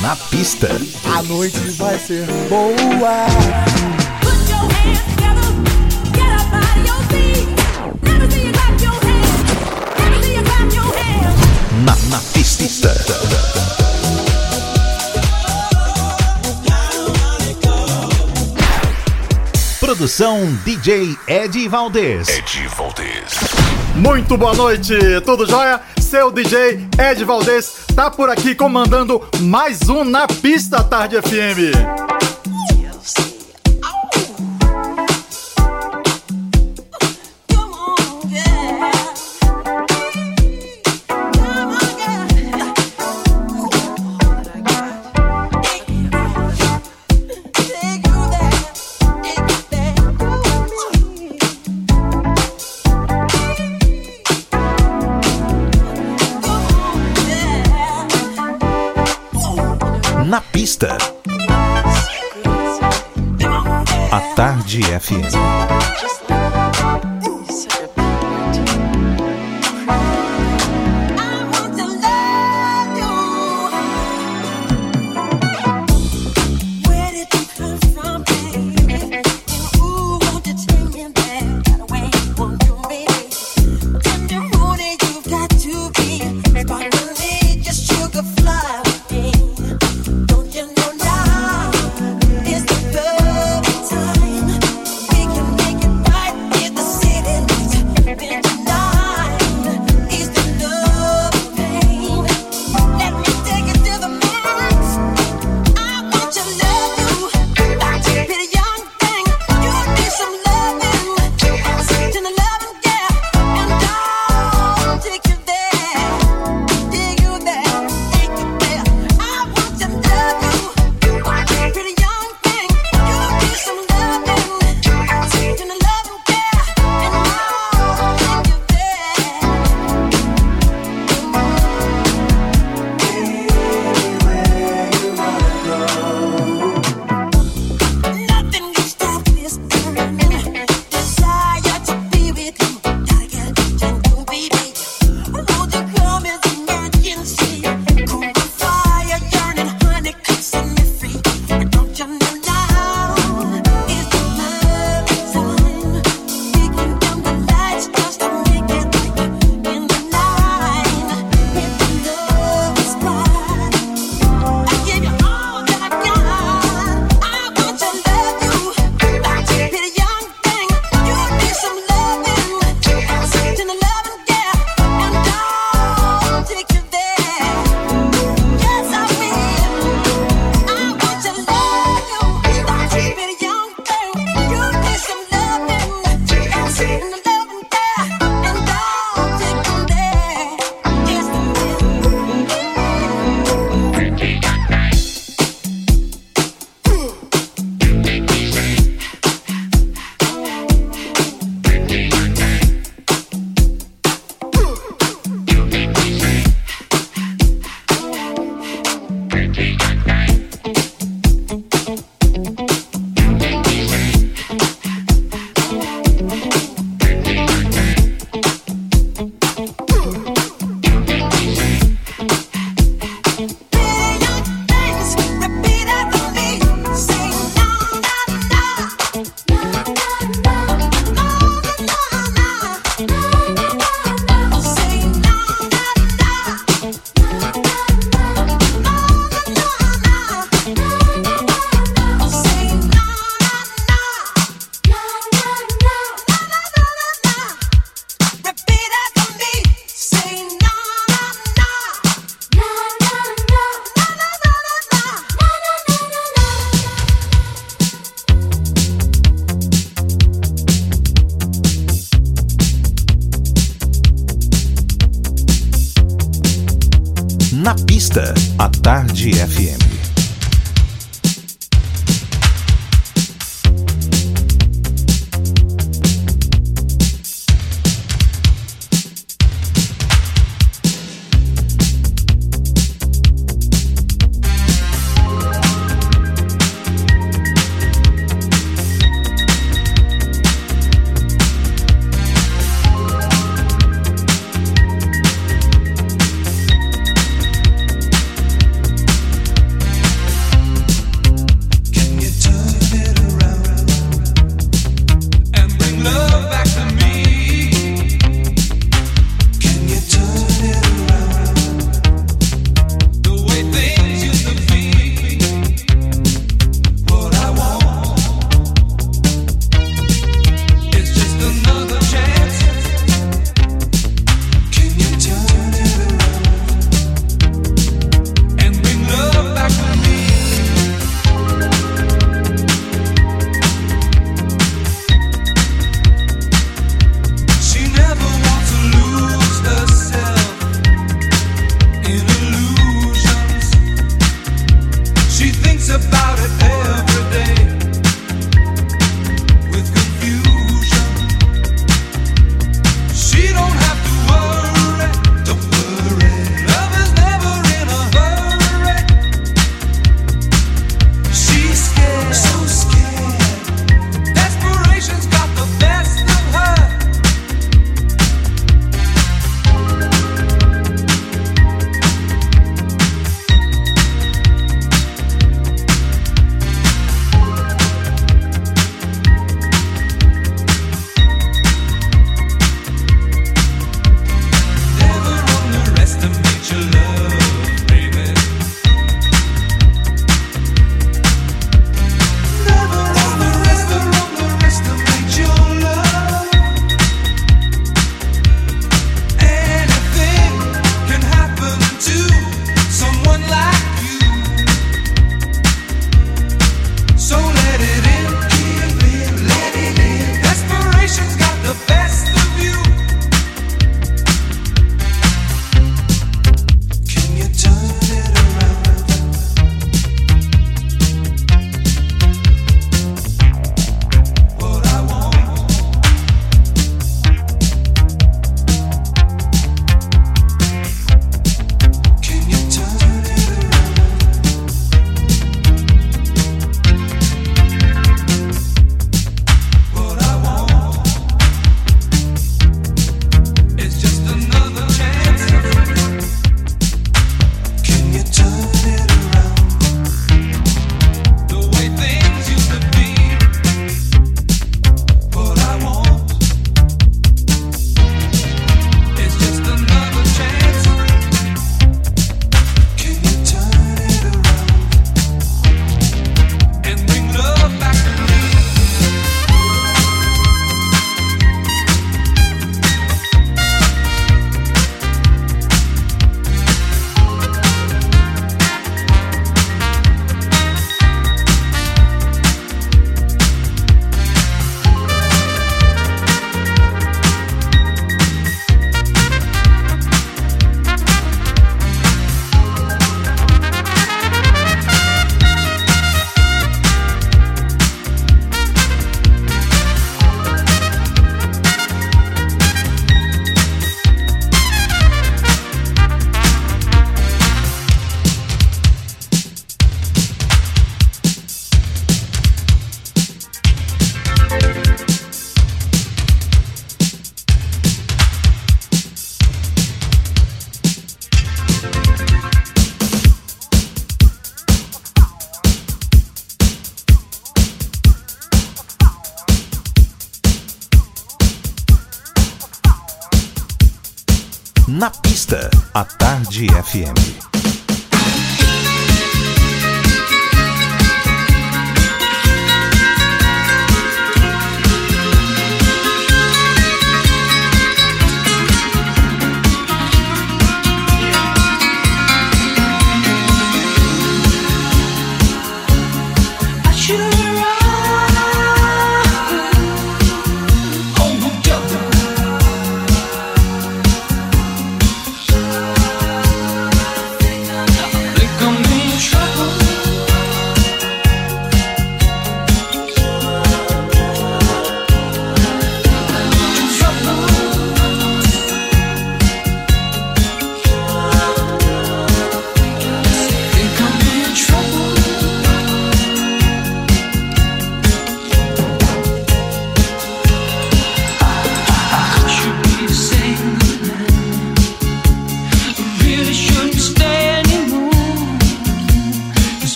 Na pista. A noite vai ser boa. Na, na pista. Produção DJ Ed Valdez. Ed Valdez. Muito boa noite, tudo jóia? Seu DJ Ed Valdez tá por aqui comandando mais um Na Pista Tarde FM.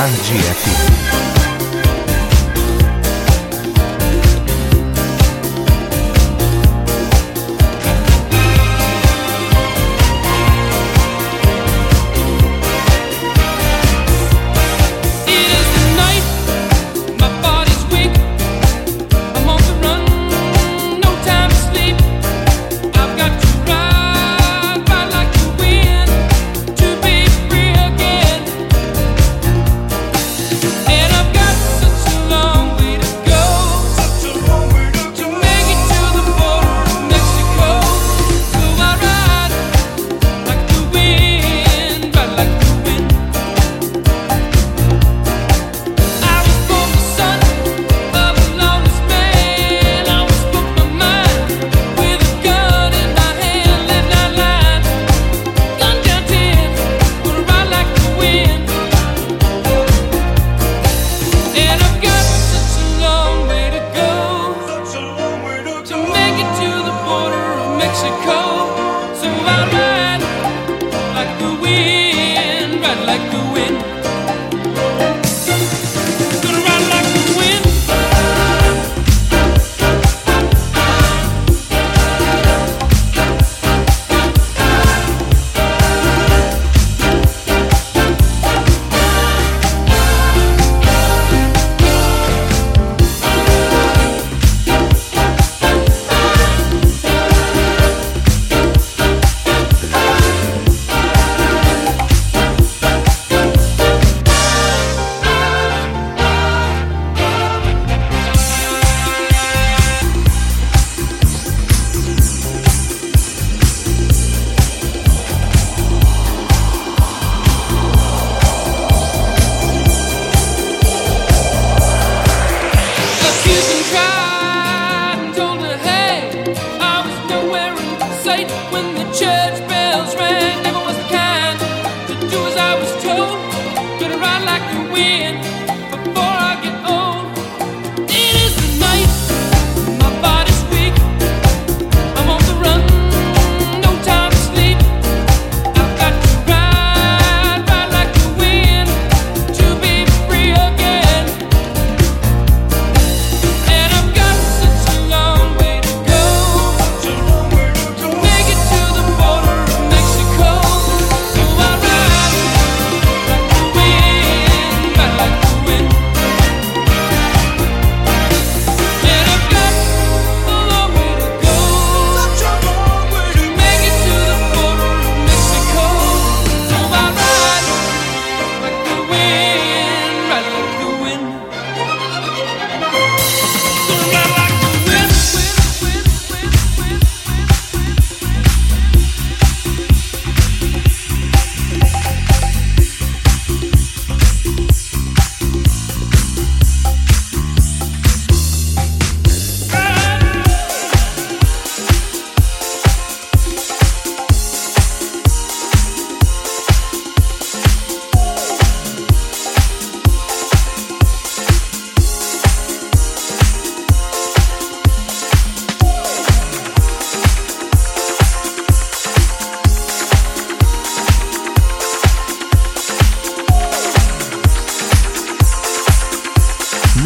Tarde FM.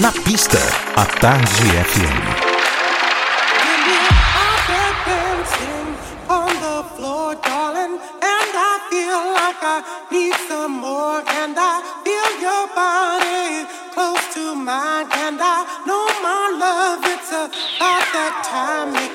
Na pista, a Tarde FM. need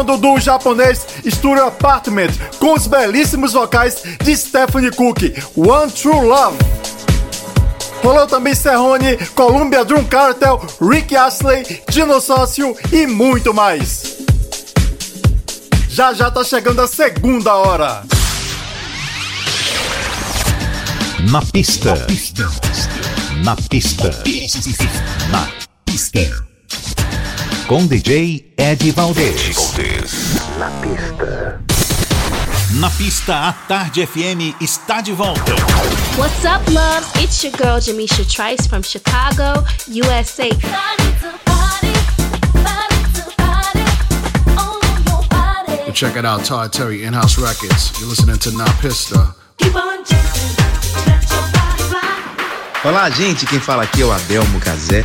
O som do duo japonês Studio Apartment com os belíssimos vocais de Stephanie Cook, One True Love. Rolou também Serrone, Columbia Drum Cartel, Rick Astley, Dino Sócio e muito mais. Já já tá chegando a segunda hora. Na pista. Na pista. Na pista. Na pista. Com DJ Ed Valdez. Na pista. Na pista, a Tarde FM está de volta. What's up, loves? It's your girl Jamisha Trice from Chicago, USA. Check it out, Todd Terry, In-House Records. You're listening to Na Pista. Olá, gente. Quem fala aqui é o Adelmo Cazé.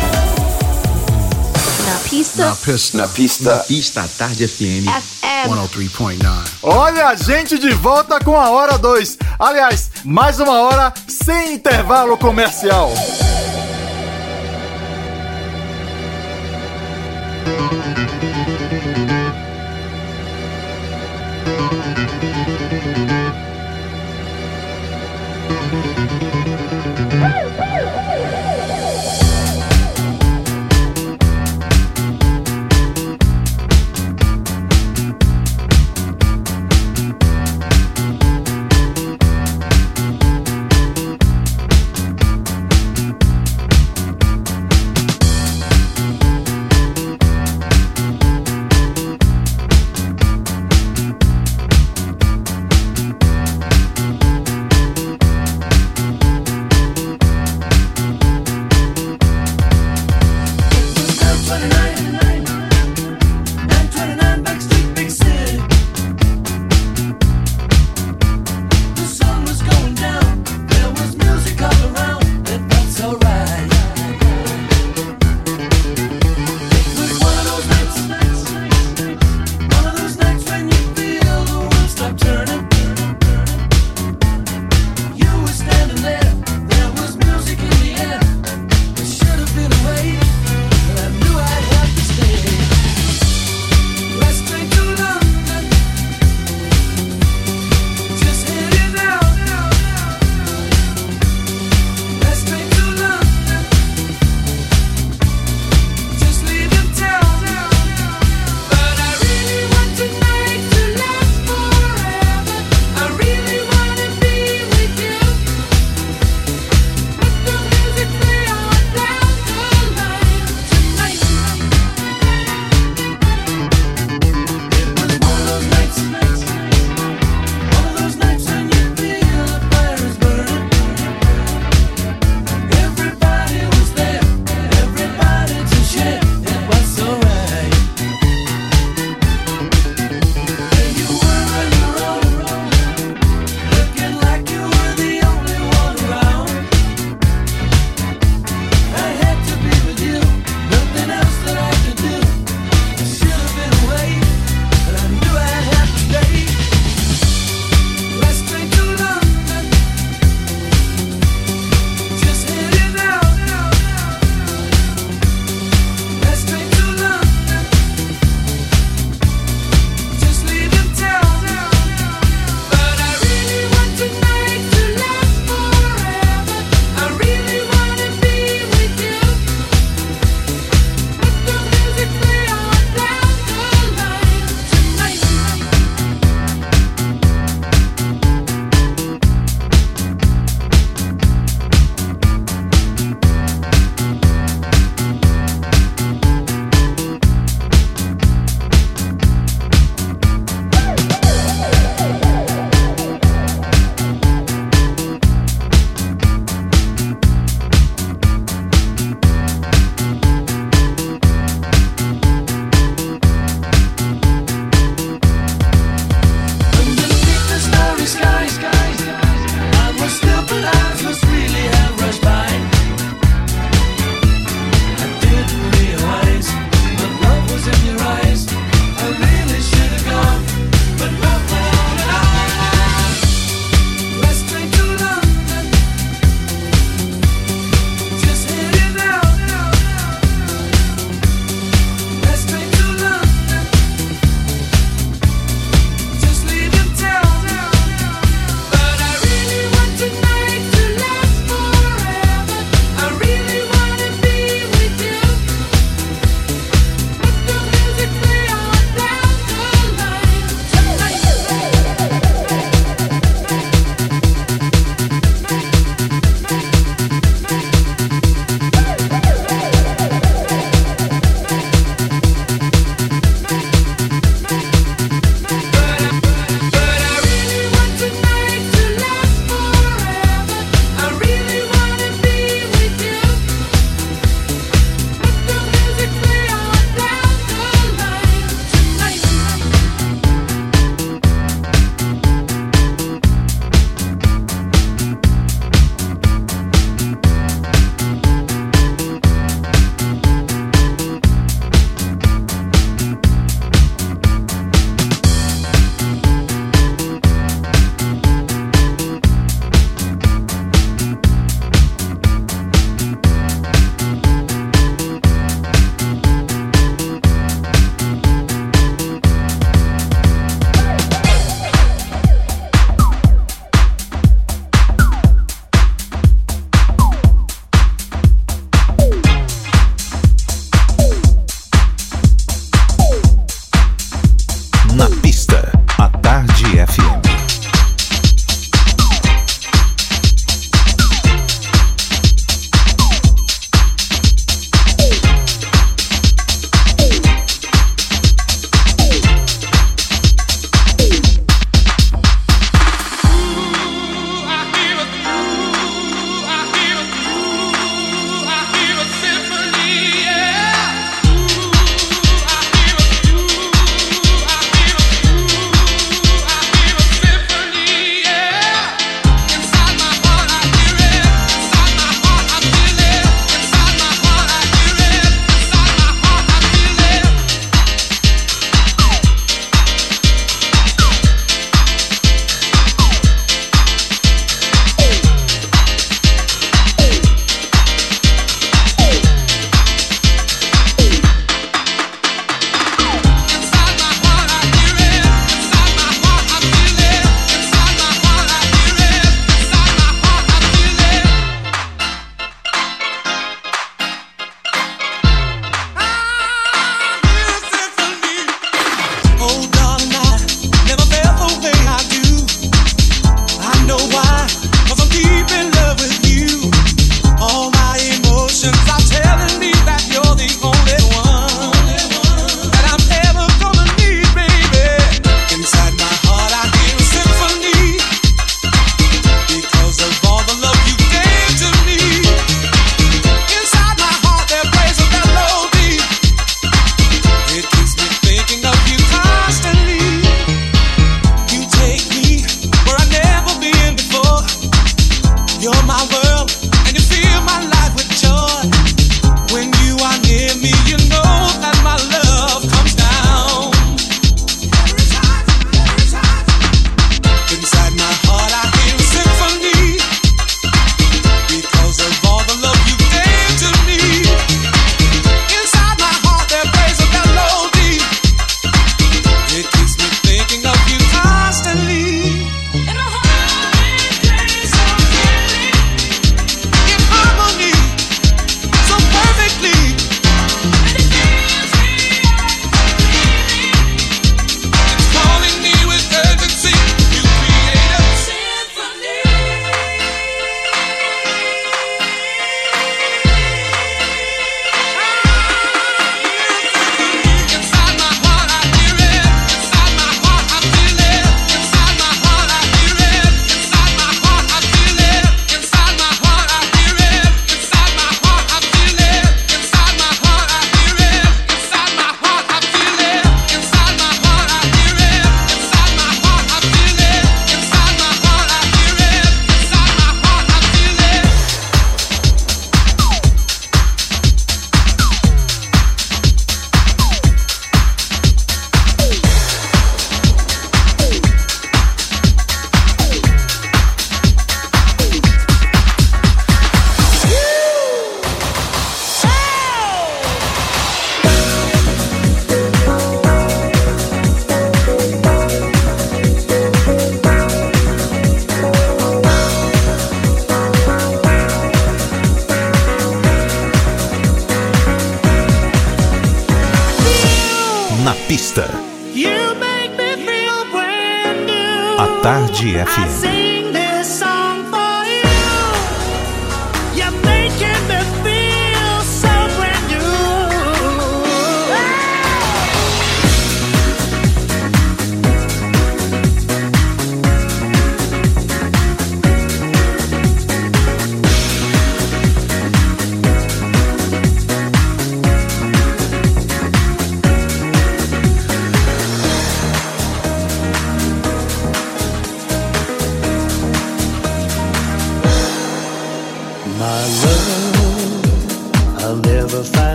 Na pista. Na Pista. Na pista. Na Pista Tarde FM. FM. 103.9. Olha a gente de volta com a hora 2. Aliás, mais uma hora sem intervalo comercial.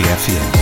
RBFM.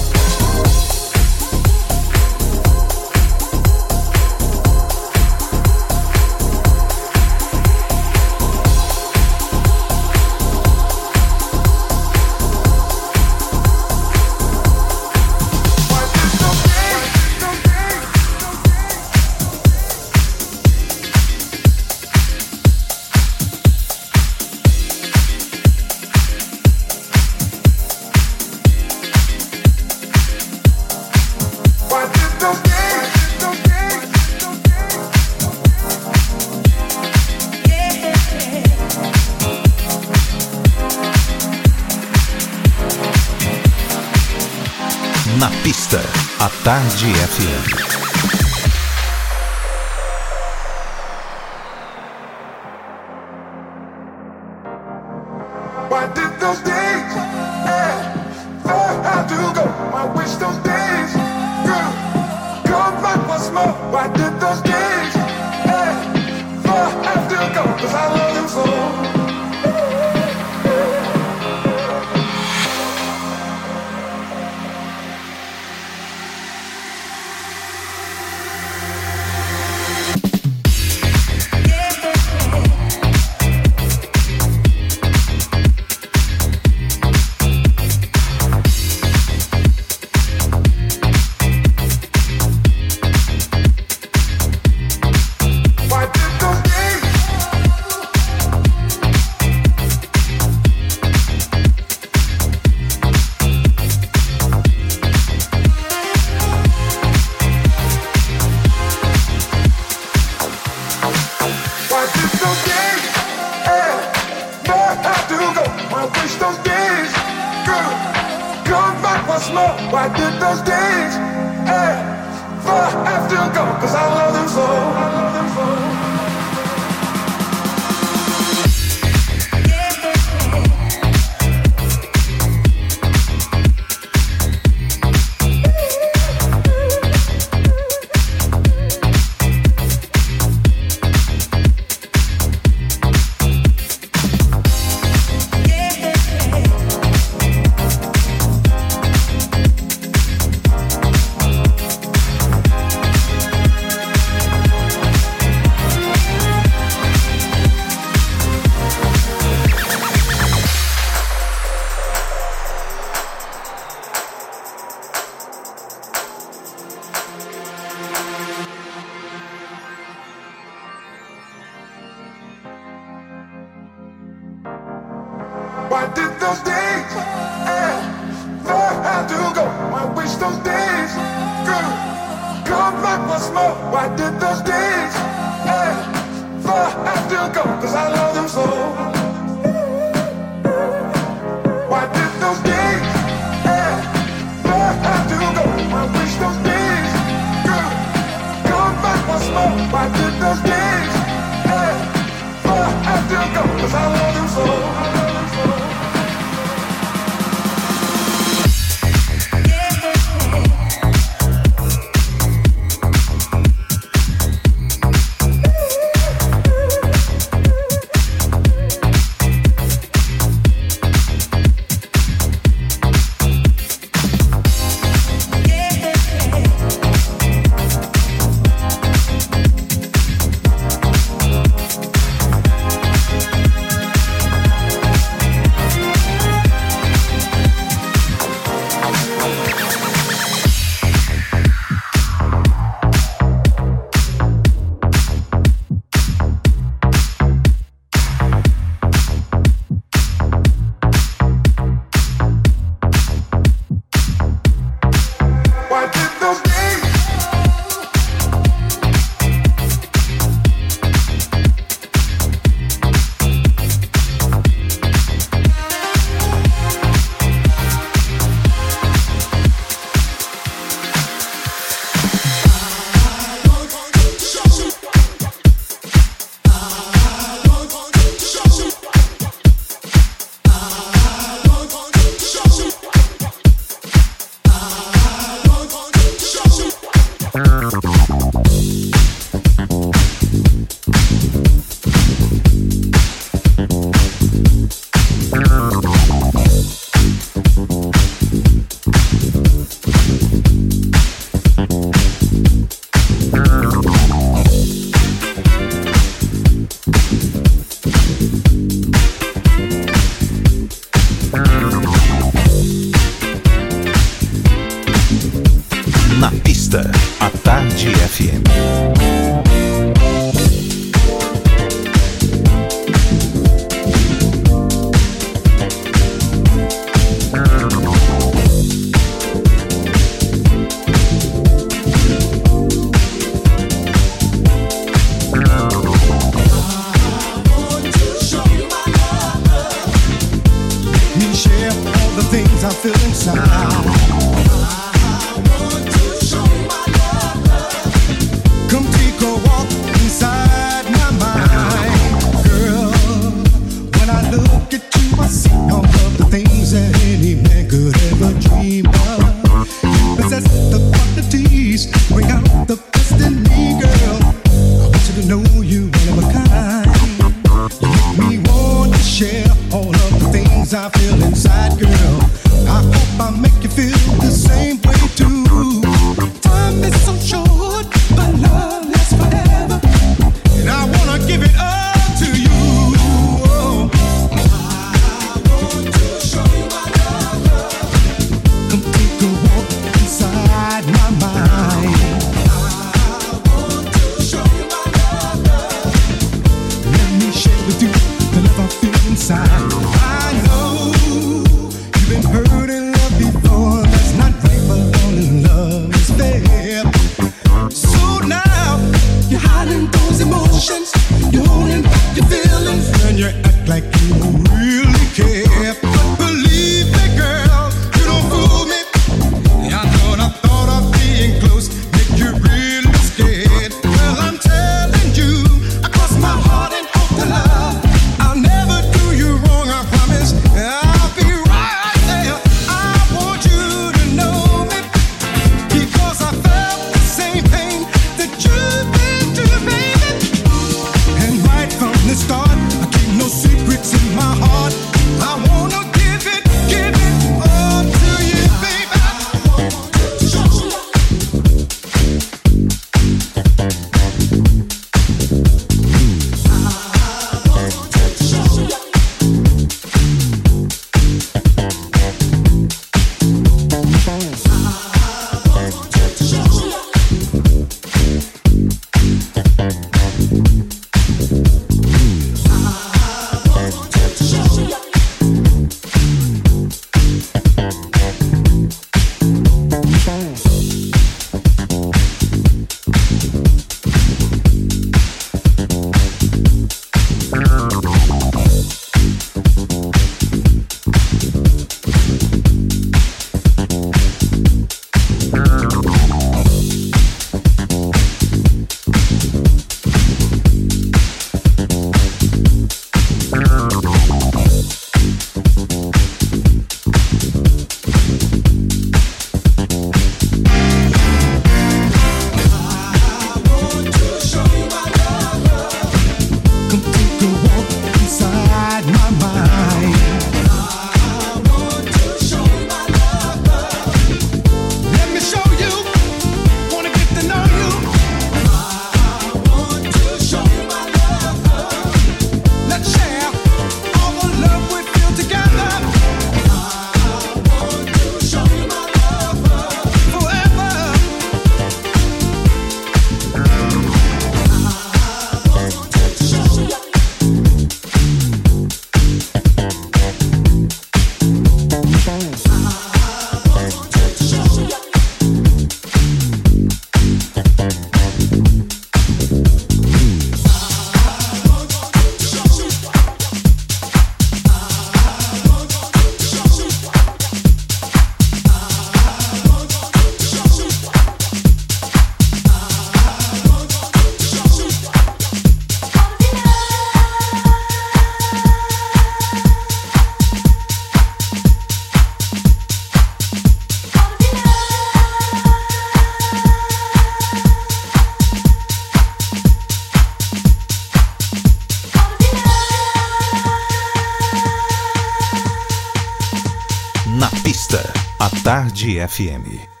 Tarde FM.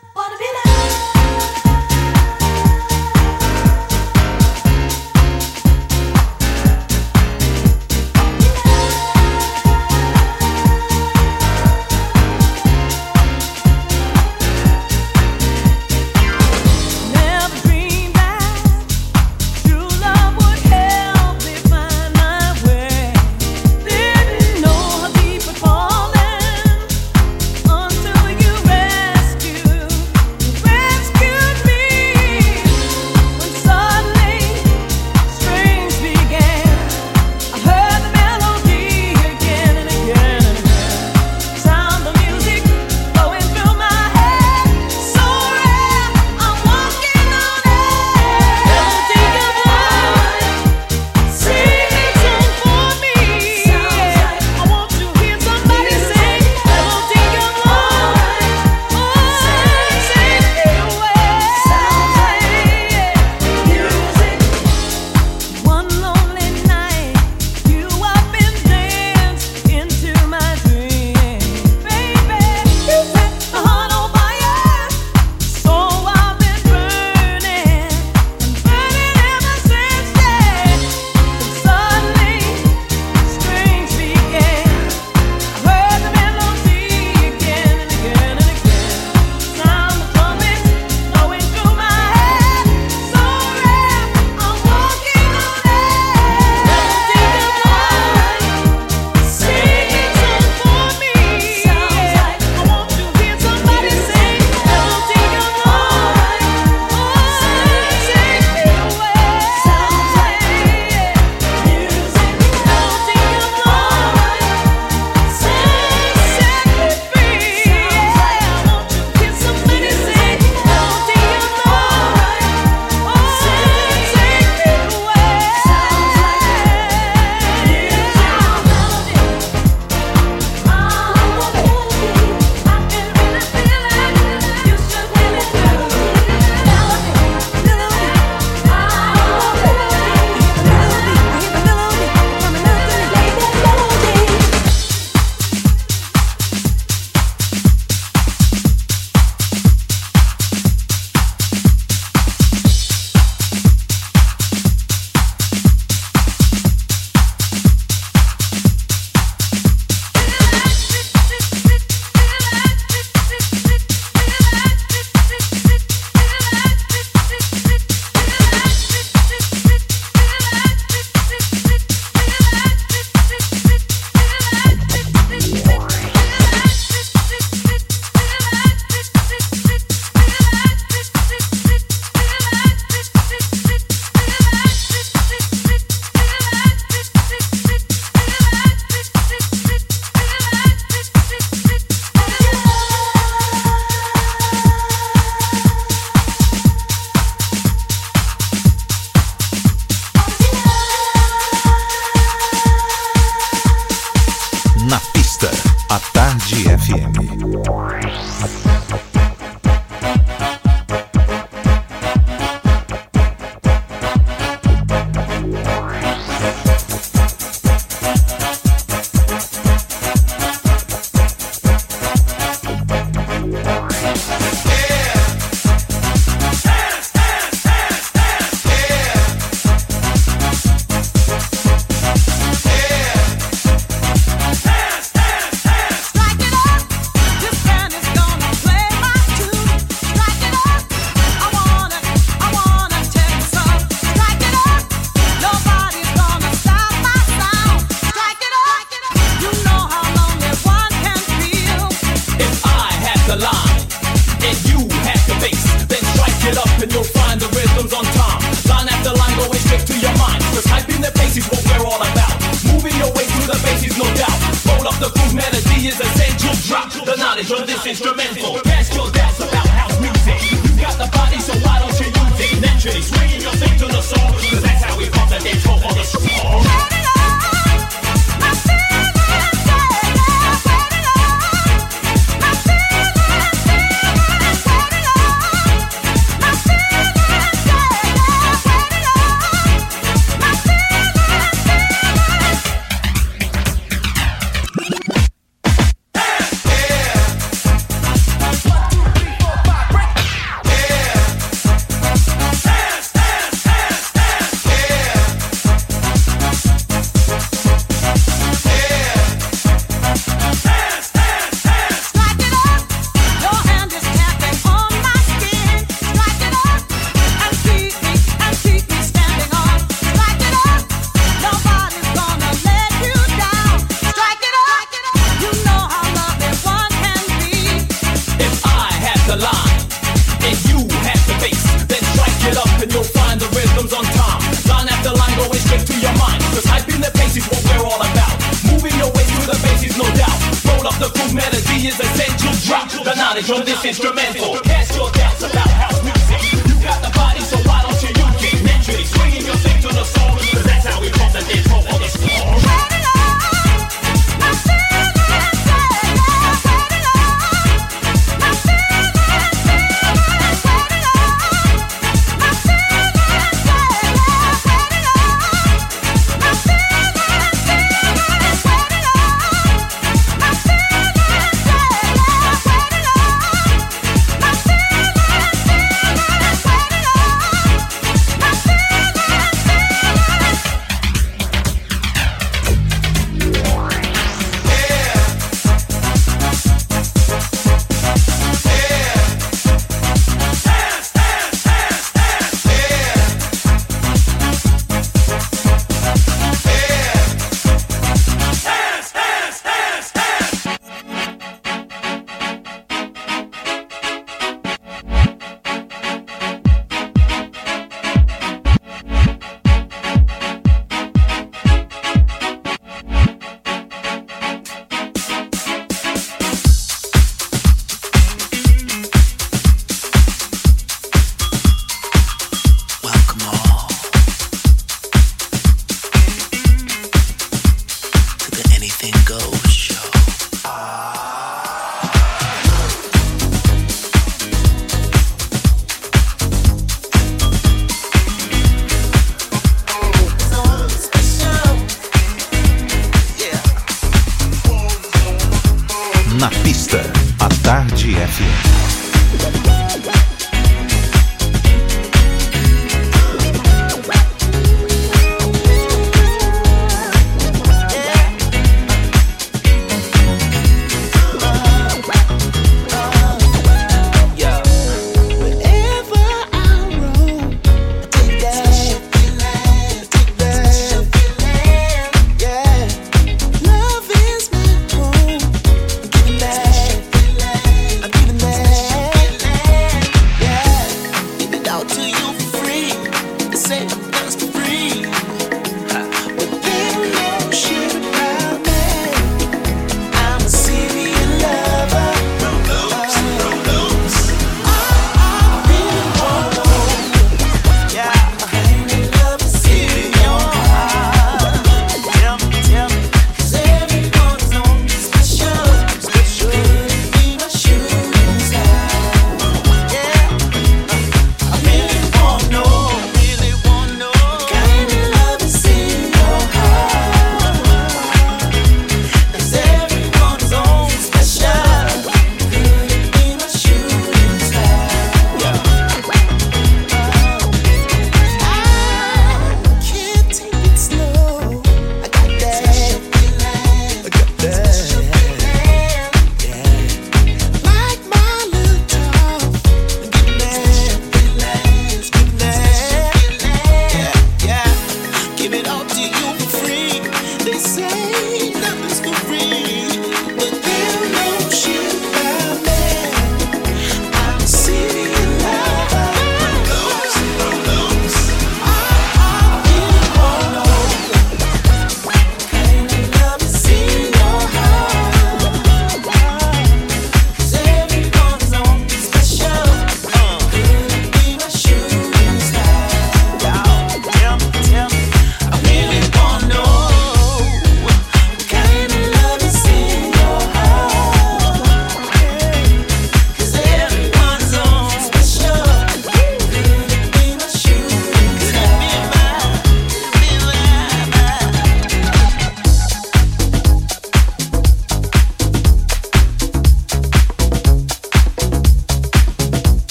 say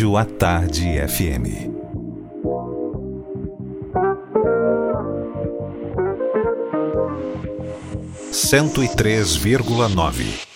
Rádio à Tarde FM. Cento e três vírgula nove.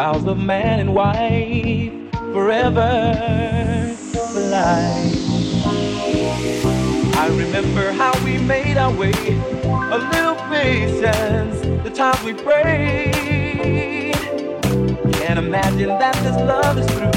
Vows of man and wife forever for life. I remember how we made our way, a little patience, the times we prayed. Can't imagine that this love is through.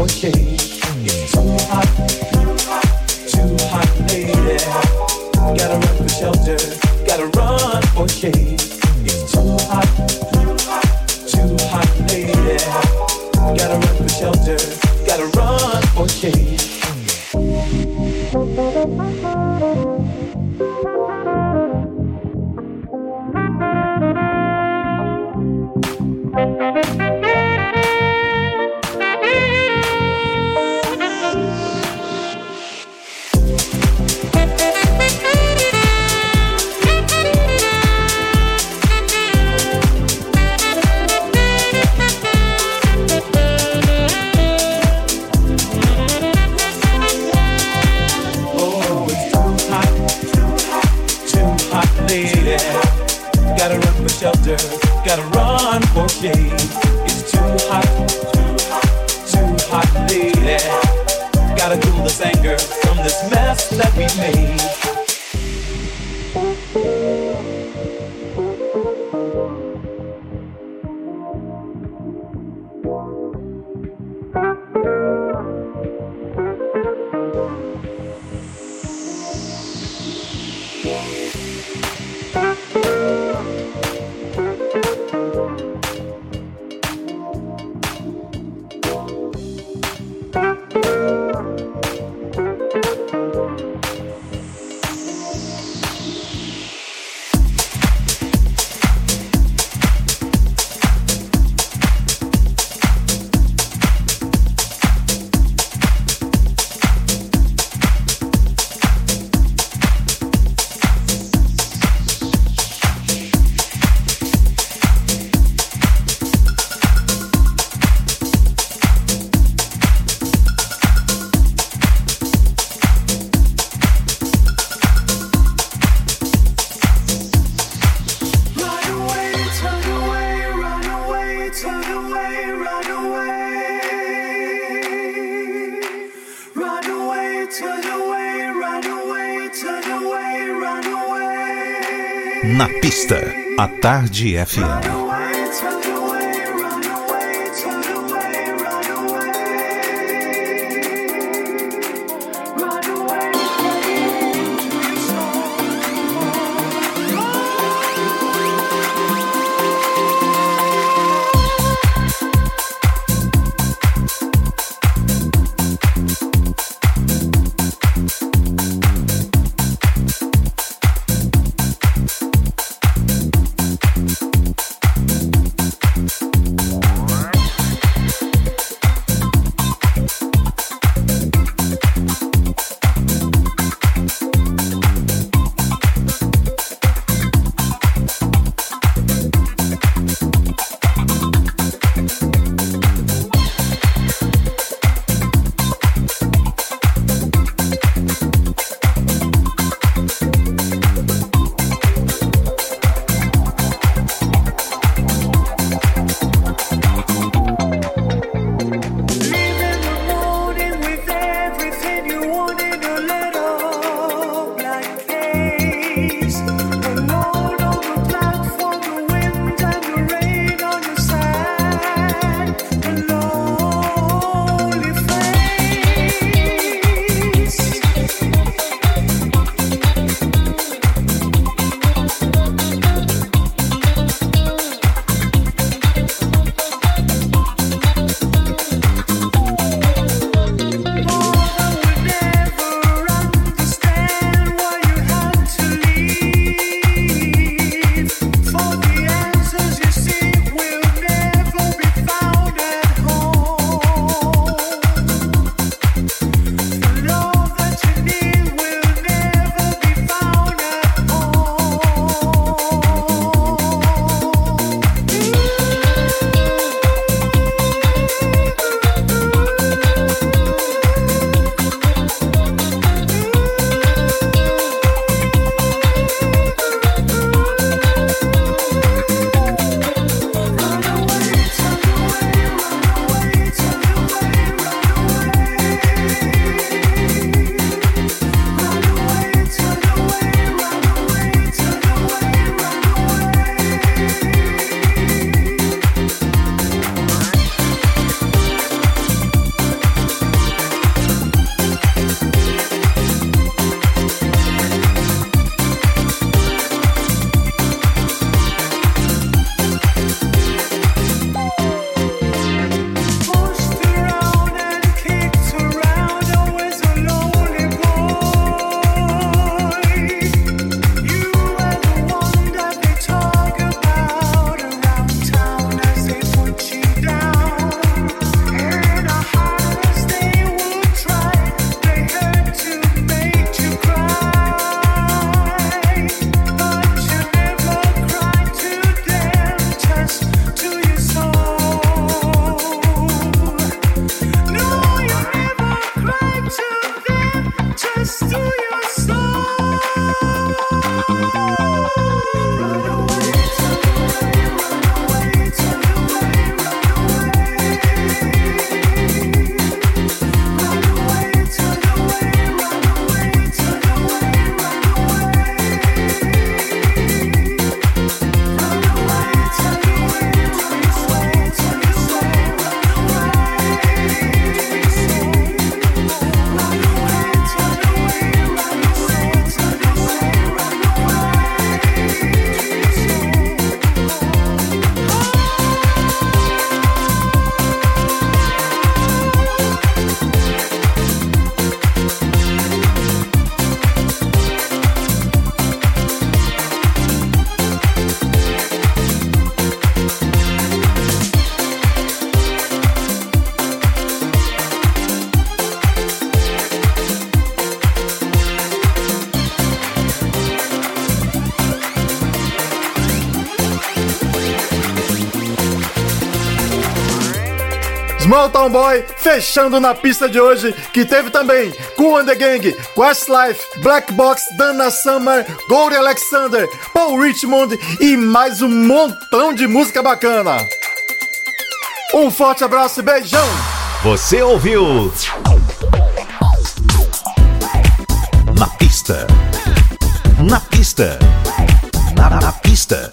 okay. Tarde FM. Mountain Boy fechando na pista de hoje, que teve também Cool and the Gang, Westlife, Black Box, Dana Summer, Goldie Alexander, Paul Richmond e mais um montão de música bacana. Um forte abraço e beijão! Você ouviu? Na pista. Na pista. Na. Na pista.